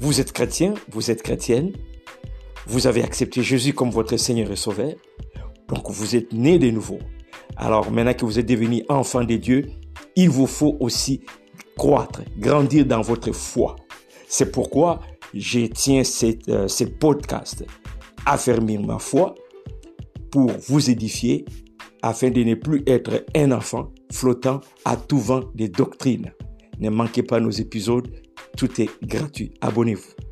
Vous êtes chrétien, vous êtes chrétienne, vous avez accepté Jésus comme votre Seigneur et Sauveur, donc vous êtes né de nouveau. Alors maintenant que vous êtes devenu enfant de Dieu, il vous faut aussi croître, grandir dans votre foi. C'est pourquoi je tiens euh, ce podcast, Affermir ma foi, pour vous édifier afin de ne plus être un enfant flottant à tout vent des doctrines. Ne manquez pas nos épisodes, tout est gratuit. Abonnez-vous.